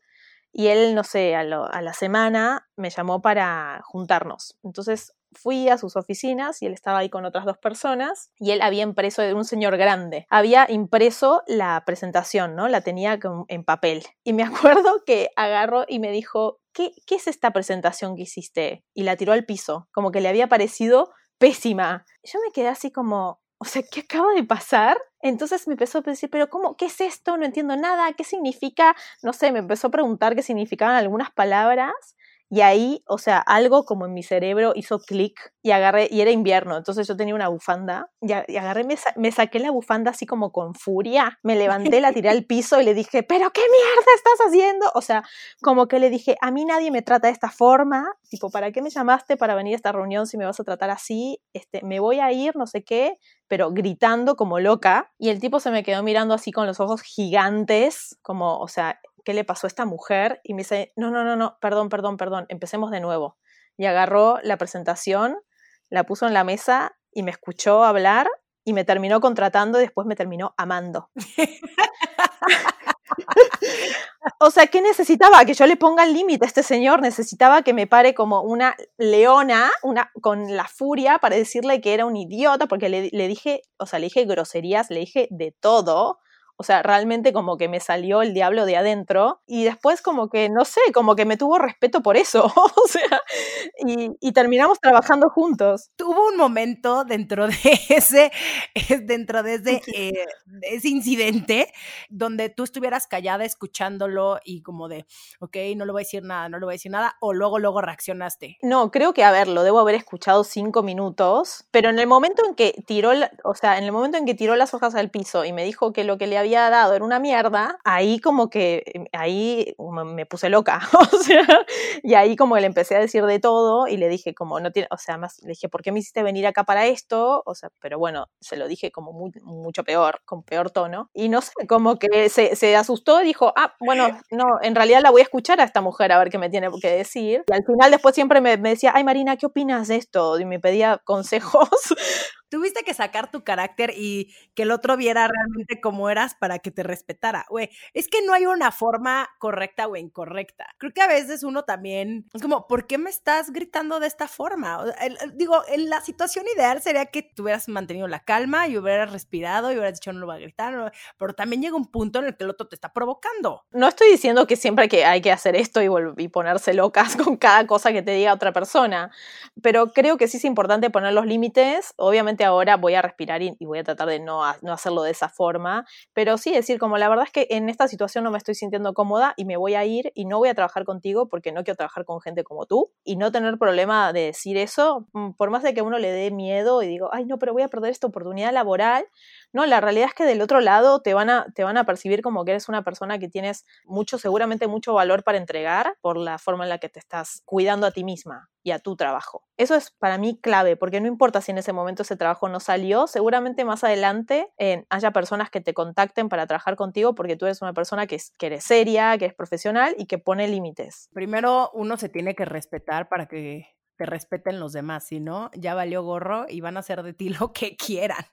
y él, no sé, a, la semana me llamó para juntarnos. Entonces fui a sus oficinas y él estaba ahí con otras dos personas y él había impreso, de un señor grande, había impreso la presentación, ¿no? La tenía en papel. Y me acuerdo que agarró y me dijo, ¿qué, qué es esta presentación que hiciste? Y la tiró al piso, como que le había parecido pésima. Yo me quedé así como, o sea, ¿qué acaba de pasar? Entonces me empezó a decir, pero ¿cómo? ¿Qué es esto? No entiendo nada. ¿Qué significa? No sé, me empezó a preguntar qué significaban algunas palabras y ahí, o sea, algo como en mi cerebro hizo clic y agarré, y era invierno, entonces yo tenía una bufanda y, agarré, me, me, saqué la bufanda así como con furia, me levanté, la tiré al piso y le dije, pero ¿qué mierda estás haciendo? O sea, como que le dije, a mí nadie me trata de esta forma, tipo, ¿para qué me llamaste para venir a esta reunión si me vas a tratar así? Este, me voy a ir, no sé qué, pero gritando como loca. Y el tipo se me quedó mirando así con los ojos gigantes, como, o sea, ¿qué le pasó a esta mujer? Y me dice, no, no, no, no, perdón, perdón, perdón, empecemos de nuevo. Y agarró la presentación, la puso en la mesa y me escuchó hablar y me terminó contratando y después me terminó amando. o sea, ¿qué necesitaba? Que yo le ponga el límite a este señor. Necesitaba que me pare como una leona, una, con la furia para decirle que era un idiota, porque le, le dije, o sea, le dije groserías, le dije de todo. O sea, realmente como que me salió el diablo de adentro y después como que, no sé, como que me tuvo respeto por eso. o sea, y, y, terminamos trabajando juntos. Tuvo un momento dentro de ese, dentro de ese, eh, ese incidente donde tú estuvieras callada escuchándolo y como de, ok, no le voy a decir nada, no le voy a decir nada, o luego, luego reaccionaste. No, creo que, a ver, lo debo haber escuchado cinco minutos, pero en el momento en que tiró, o sea, en el momento en que tiró las hojas al piso y me dijo que lo que le había había dado era una mierda, ahí como que, em, ahí me puse loca, o sea, y ahí como le empecé a decir de todo y le dije como, no tiene, o sea, más le dije, ¿por qué me hiciste venir acá para esto? O sea, pero bueno, se lo dije como mucho peor, con peor tono. Y no sé, como que se, se asustó dijo, ah, bueno, no, en realidad la voy a escuchar a esta mujer a ver qué me tiene que decir. Y al final después siempre me, me decía, ay Marina, ¿qué opinas de esto? Y me pedía consejos tuviste que sacar tu carácter y que el otro viera realmente cómo eras para que te respetara. Güey, es que no hay una forma correcta o incorrecta. Creo que a veces uno también es como, ¿por qué me estás gritando de esta forma? digo, en la situación ideal sería que tú hubieras mantenido la calma y hubieras respirado y hubieras dicho, no lo voy a gritar, pero también llega un punto en el que el otro te está provocando. No estoy diciendo que siempre que hay que hacer esto y, y ponerse locas con cada cosa que te diga otra persona, pero creo que sí es importante poner los límites, obviamente ahora voy a respirar y, voy a tratar de no, no, hacerlo de esa forma, pero sí decir como la verdad es que en esta situación no me estoy sintiendo cómoda y me voy a ir y no voy a trabajar contigo porque no quiero trabajar con gente como tú y no tener problema de decir eso, mm, por más de que uno le dé miedo y digo, ay no, pero voy a perder esta oportunidad laboral, no, la realidad es que del otro lado te van a, te van a percibir como que eres una persona que tienes mucho, seguramente mucho valor para entregar por la forma en la que te estás cuidando a ti misma y a tu trabajo. Eso es para mí clave, porque no importa si en ese momento ese trabajo no salió, seguramente más adelante eh, haya personas que te contacten para trabajar contigo porque tú eres una persona que, es, que eres seria, que es profesional y que pone límites. Primero uno se tiene que respetar para que te respeten los demás, si no, ya valió gorro y van a hacer de ti lo que quieran.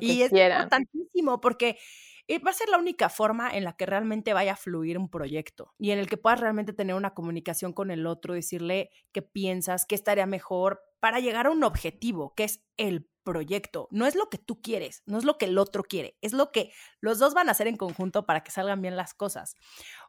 y es importantísimo porque va a ser la única forma en la que realmente vaya a fluir un proyecto y en el que puedas realmente tener una comunicación con el otro, decirle qué piensas, qué estaría mejor para llegar a un objetivo, que es el proyecto. No es lo que tú quieres, no es lo que el otro quiere, es lo que los dos van a hacer en conjunto para que salgan bien las cosas.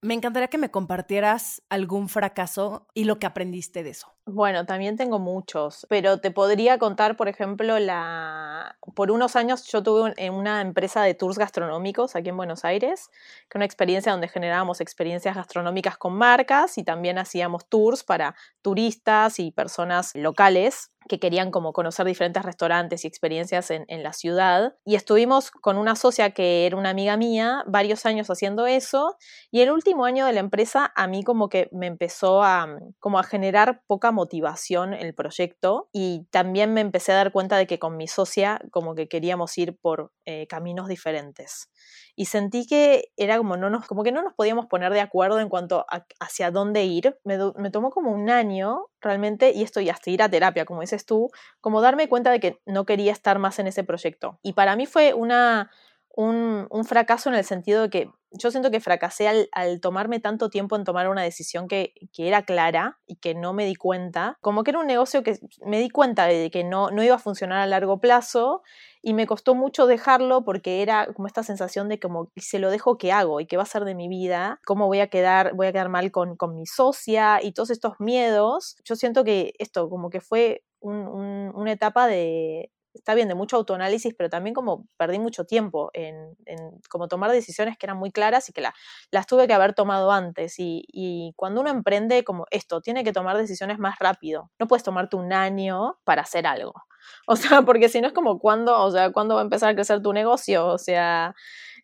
Me encantaría que me compartieras algún fracaso y lo que aprendiste de eso. Bueno, también tengo muchos, pero te podría contar, por ejemplo, la por unos años yo tuve en una empresa de tours gastronómicos aquí en Buenos Aires, que una experiencia donde generábamos experiencias gastronómicas con marcas y también hacíamos tours para turistas y personas locales que querían como conocer diferentes restaurantes y experiencias en, la ciudad. Y estuvimos con una socia que era una amiga mía varios años haciendo eso. Y el último año de la empresa a mí como que me empezó a, como a generar poca motivación el proyecto. Y también me empecé a dar cuenta de que con mi socia como que queríamos ir por eh, caminos diferentes y sentí que era como, no nos, como que no nos podíamos poner de acuerdo en cuanto a hacia dónde ir. Me, me tomó como un año realmente, y esto y hasta ir a terapia, como dices tú, como darme cuenta de que no quería estar más en ese proyecto. Y para mí fue una, un, un fracaso en el sentido de que yo siento que fracasé al, tomarme tanto tiempo en tomar una decisión que, era clara y que no me di cuenta. Como que era un negocio que me di cuenta de que no, no iba a funcionar a largo plazo y me costó mucho dejarlo porque era como esta sensación de como, se lo dejo, ¿qué hago? ¿Y qué va a ser de mi vida? ¿Cómo voy a quedar? ¿Voy a quedar mal con, con mi socia? Y todos estos miedos. Yo siento que esto como que fue una etapa de, está bien, de mucho autoanálisis, pero también como perdí mucho tiempo en, como tomar decisiones que eran muy claras y que las tuve que haber tomado antes. Y, y, cuando uno emprende como esto, tiene que tomar decisiones más rápido. No puedes tomarte un año para hacer algo. O sea, porque si no es como cuándo, o sea, cuándo va a empezar a crecer tu negocio. O sea,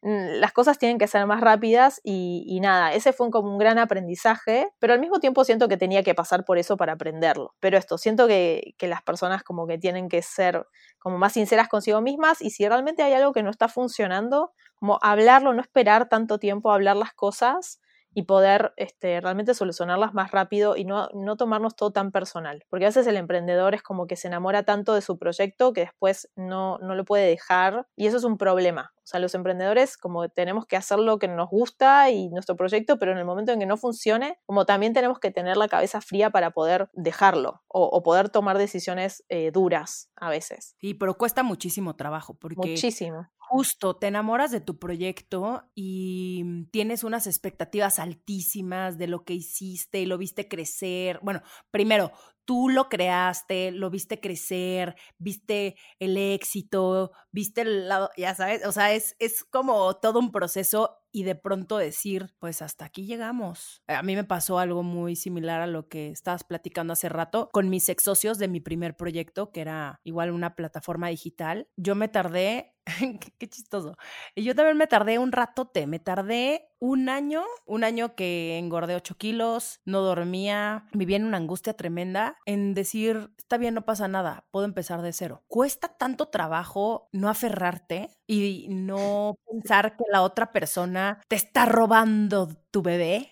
Mm, las cosas tienen que ser más rápidas y, nada, ese fue como un gran aprendizaje, pero al mismo tiempo siento que tenía que pasar por eso para aprenderlo. Pero esto, siento que, que las personas como que tienen que ser como más sinceras consigo mismas y si realmente hay algo que no está funcionando, como hablarlo, no esperar tanto tiempo a hablar las cosas y poder este, realmente solucionarlas más rápido y no, no tomarnos todo tan personal. Porque a veces el emprendedor es como que se enamora tanto de su proyecto que después no, no lo puede dejar y eso es un problema. O sea, los emprendedores como tenemos que hacer lo que nos gusta y nuestro proyecto, pero en el momento en que no funcione, como también tenemos que tener la cabeza fría para poder dejarlo o, poder tomar decisiones eh, duras a veces. Sí, pero cuesta muchísimo trabajo porque... Muchísimo justo te enamoras de tu proyecto y tienes unas expectativas altísimas de lo que hiciste y lo viste crecer. Bueno, primero, tú lo creaste, lo viste crecer, viste el éxito, viste el lado, ya sabes, o sea, es, es como todo un proceso y de pronto decir, pues hasta aquí llegamos. A mí me pasó algo muy similar a lo que estabas platicando hace rato con mis ex socios de mi primer proyecto, que era igual una plataforma digital. Yo me tardé qué, chistoso. Y yo también me tardé un ratote, me tardé un año, un año que engordé 8 kilos, no dormía, vivía en una angustia tremenda en decir, está bien, no pasa nada, puedo empezar de cero. Cuesta tanto trabajo no aferrarte y no pensar que la otra persona te está robando tu bebé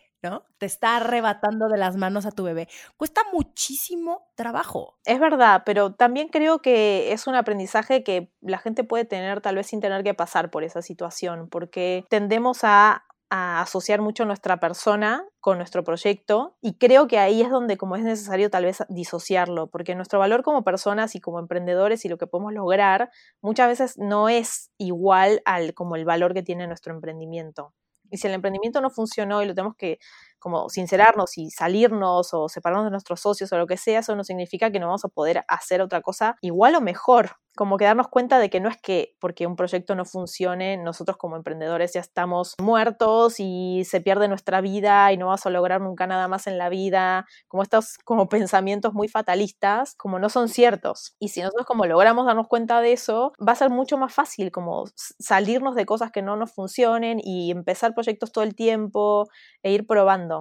te está arrebatando de las manos a tu bebé. Cuesta muchísimo trabajo. Es verdad, pero también creo que es un aprendizaje que la gente puede tener tal vez sin tener que pasar por esa situación, porque tendemos a asociar mucho nuestra persona con nuestro proyecto y creo que ahí es donde como es necesario tal vez disociarlo, porque nuestro valor como personas y como emprendedores y lo que podemos lograr muchas veces no es igual al como el valor que tiene nuestro emprendimiento. Y si el emprendimiento no funcionó y lo tenemos que como sincerarnos y salirnos o separarnos de nuestros socios o lo que sea, eso no significa que no vamos a poder hacer otra cosa igual o mejor. Como que darnos cuenta de que no es que porque un proyecto no funcione, nosotros como emprendedores ya estamos muertos y se pierde nuestra vida y no vamos a lograr nunca nada más en la vida. Como estos como pensamientos muy fatalistas, como no son ciertos. Y si nosotros como logramos darnos cuenta de eso, va a ser mucho más fácil como salirnos de cosas que no nos funcionen y empezar proyectos todo el tiempo e ir probando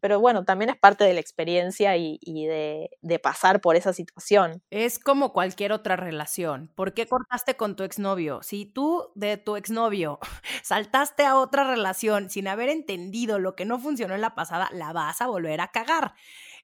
pero bueno, también es parte de la experiencia y, de, pasar por esa situación. Es como cualquier otra relación. ¿Por qué cortaste con tu exnovio? Si tú de tu exnovio saltaste a otra relación sin haber entendido lo que no funcionó en la pasada, la vas a volver a cagar.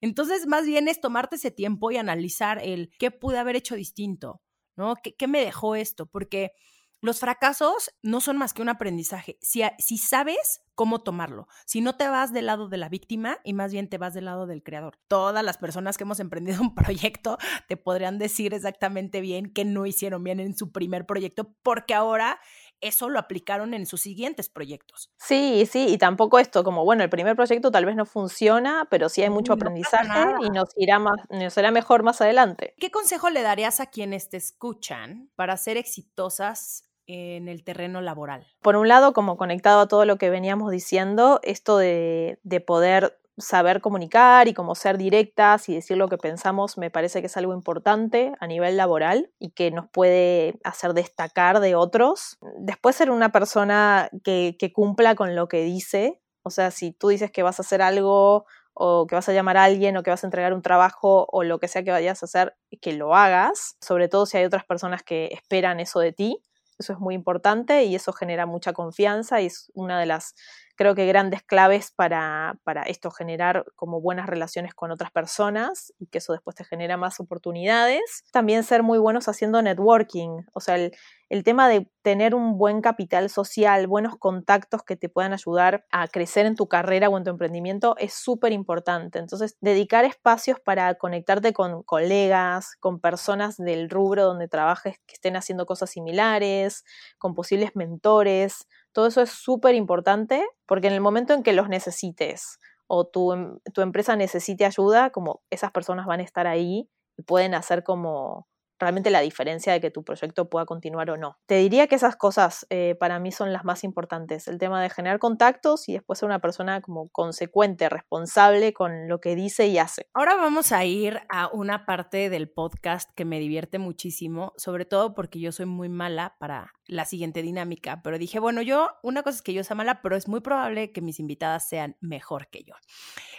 Entonces, más bien es tomarte ese tiempo y analizar el qué pude haber hecho distinto, ¿no? ¿Qué, qué me dejó esto? Porque los fracasos no son más que un aprendizaje. Si, si, sabes cómo tomarlo, si no te vas del lado de la víctima y más bien te vas del lado del creador. Todas las personas que hemos emprendido un proyecto te podrían decir exactamente bien que no hicieron bien en su primer proyecto porque ahora eso lo aplicaron en sus siguientes proyectos. Sí, sí, y tampoco esto, como bueno, el primer proyecto tal vez no funciona, pero sí hay mucho aprendizaje y nos irá, más, nos irá mejor más adelante. ¿Qué consejo le darías a quienes te escuchan para ser exitosas en el terreno laboral? Por un lado, como conectado a todo lo que veníamos diciendo, esto de, de poder saber comunicar y como ser directas y decir lo que pensamos me parece que es algo importante a nivel laboral y que nos puede hacer destacar de otros. Después ser una persona que, que cumpla con lo que dice, o sea, si tú dices que vas a hacer algo o que vas a llamar a alguien o que vas a entregar un trabajo o lo que sea que vayas a hacer, que lo hagas, sobre todo si hay otras personas que esperan eso de ti. Eso es muy importante y eso genera mucha confianza y es una de las creo que grandes claves para, para, esto, generar como buenas relaciones con otras personas y que eso después te genera más oportunidades. También ser muy buenos haciendo networking, o sea, el, el tema de tener un buen capital social, buenos contactos que te puedan ayudar a crecer en tu carrera o en tu emprendimiento es súper importante. Entonces, dedicar espacios para conectarte con colegas, con personas del rubro donde trabajes que estén haciendo cosas similares, con posibles mentores, todo eso es súper importante porque en el momento en que los necesites o tu, em, tu empresa necesite ayuda, como esas personas van a estar ahí y pueden hacer como realmente la diferencia de que tu proyecto pueda continuar o no. Te diría que esas cosas eh, para mí son las más importantes, el tema de generar contactos y después ser una persona como consecuente, responsable con lo que dice y hace. Ahora vamos a ir a una parte del podcast que me divierte muchísimo, sobre todo porque yo soy muy mala para la siguiente dinámica, pero dije, bueno, yo, una cosa es que yo sea mala, pero es muy probable que mis invitadas sean mejor que yo.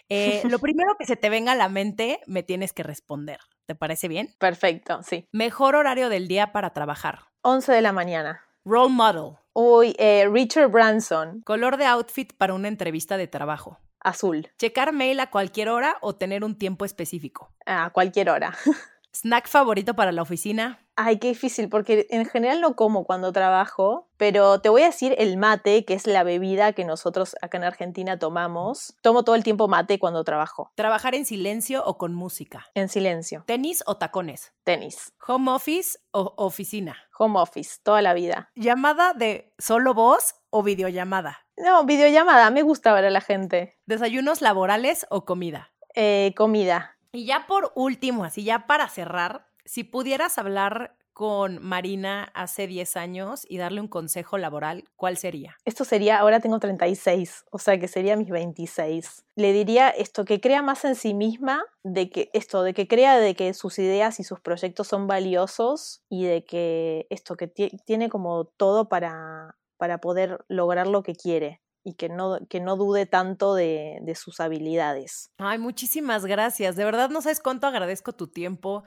Eh, lo primero que se te venga a la mente, me tienes que responder. ¿Te parece bien? Perfecto, sí. Mejor horario del día para trabajar. 11 de la mañana. Role model. Uy, eh, Richard Branson. Color de outfit para una entrevista de trabajo. Azul. Checar mail a cualquier hora o tener un tiempo específico. A cualquier hora. Snack favorito para la oficina. Ay, qué difícil, porque en general no como cuando trabajo, pero te voy a decir el mate, que es la bebida que nosotros acá en Argentina tomamos. Tomo todo el tiempo mate cuando trabajo. ¿Trabajar en silencio o con música? En silencio. ¿Tenis o tacones? Tenis. ¿Home office o oficina? Home office, toda la vida. ¿Llamada de solo voz o videollamada? No, videollamada, me gusta ver a la gente. ¿Desayunos laborales o comida? Eh, comida. Y ya por último, así ya para cerrar, si pudieras hablar con Marina hace 10 años y darle un consejo laboral, ¿cuál sería? Esto sería, ahora tengo 36, o sea que sería mis 26. Le diría esto, que crea más en sí misma, de que esto, de que crea de que sus ideas y sus proyectos son valiosos y de que esto, que tiene como todo para, para poder lograr lo que quiere y que no, que no dude tanto de, de, sus habilidades. Ay, muchísimas gracias. De verdad no sabes cuánto agradezco tu tiempo.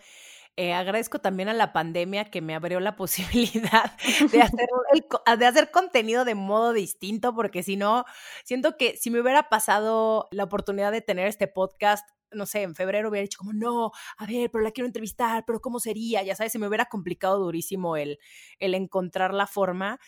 Eh, agradezco también a la pandemia que me abrió la posibilidad de hacer, de hacer contenido de modo distinto, porque si no, siento que si me hubiera pasado la oportunidad de tener este podcast, no sé, en febrero hubiera dicho como, no, a ver, pero la quiero entrevistar, pero ¿cómo sería? Ya sabes, se me hubiera complicado durísimo el, el encontrar la forma.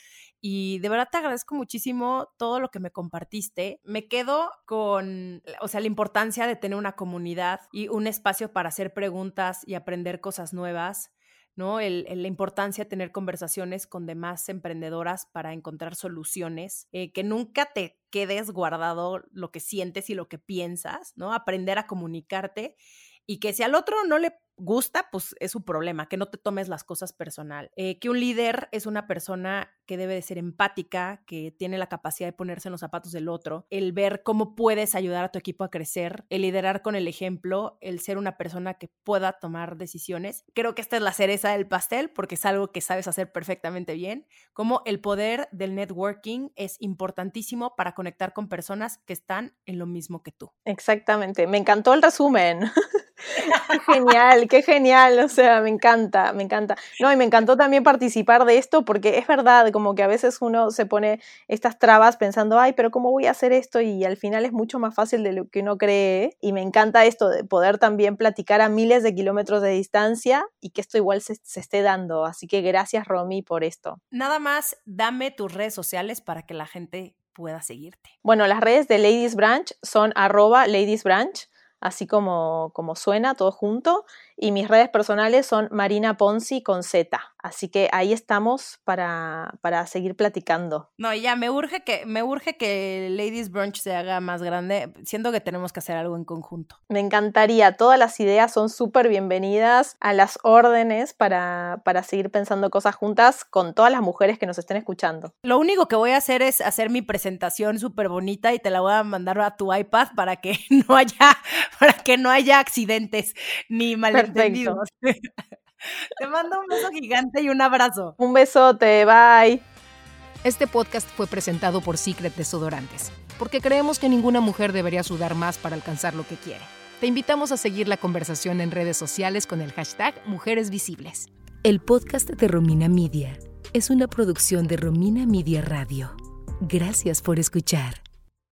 Y de verdad te agradezco muchísimo todo lo que me compartiste. Me quedo con, o sea, la importancia de tener una comunidad y un espacio para hacer preguntas y aprender cosas nuevas. ¿No? El, la importancia de tener conversaciones con demás emprendedoras para encontrar soluciones, eh, que nunca te quedes guardado lo que sientes y lo que piensas, ¿no? Aprender a comunicarte y que si al otro no le gusta, pues es su problema, que no te tomes las cosas personal. Eh, que un líder es una persona que debe de ser empática, que tiene la capacidad de ponerse en los zapatos del otro, el ver cómo puedes ayudar a tu equipo a crecer, el liderar con el ejemplo, el ser una persona que pueda tomar decisiones. Creo que esta es la cereza del pastel porque es algo que sabes hacer perfectamente bien, como el poder del networking es importantísimo para conectar con personas que están en lo mismo que tú. Exactamente, me encantó el resumen. qué genial, qué genial, o sea, me encanta, me encanta. No, y me encantó también participar de esto porque es verdad, como que a veces uno se pone estas trabas pensando, ay, pero ¿cómo voy a hacer esto? Y al final es mucho más fácil de lo que uno cree. Y me encanta esto de poder también platicar a miles de kilómetros de distancia y que esto igual se, se esté dando. Así que gracias, Romy, por esto. Nada más, dame tus redes sociales para que la gente pueda seguirte. Bueno, las redes de Ladies Branch son arroba Ladies Branch así como, como suena, todo junto. Y mis redes personales son Marina Ponzi con Z. Así que ahí estamos para, para seguir platicando. No, ya me urge que, me urge que Ladies Brunch se haga más grande. Siento que tenemos que hacer algo en conjunto. Me encantaría. Todas las ideas son súper bienvenidas a las órdenes para, para seguir pensando cosas juntas con todas las mujeres que nos estén escuchando. Lo único que voy a hacer es hacer mi presentación súper bonita y te la voy a mandar a tu iPad para que no haya, para que no haya accidentes ni Te mando un beso gigante y un abrazo. Un besote, bye. Este podcast fue presentado por Secret Desodorantes, porque creemos que ninguna mujer debería sudar más para alcanzar lo que quiere. Te invitamos a seguir la conversación en redes sociales con el hashtag Mujeres Visibles. El podcast de Romina Media es una producción de Romina Media Radio. Gracias por escuchar.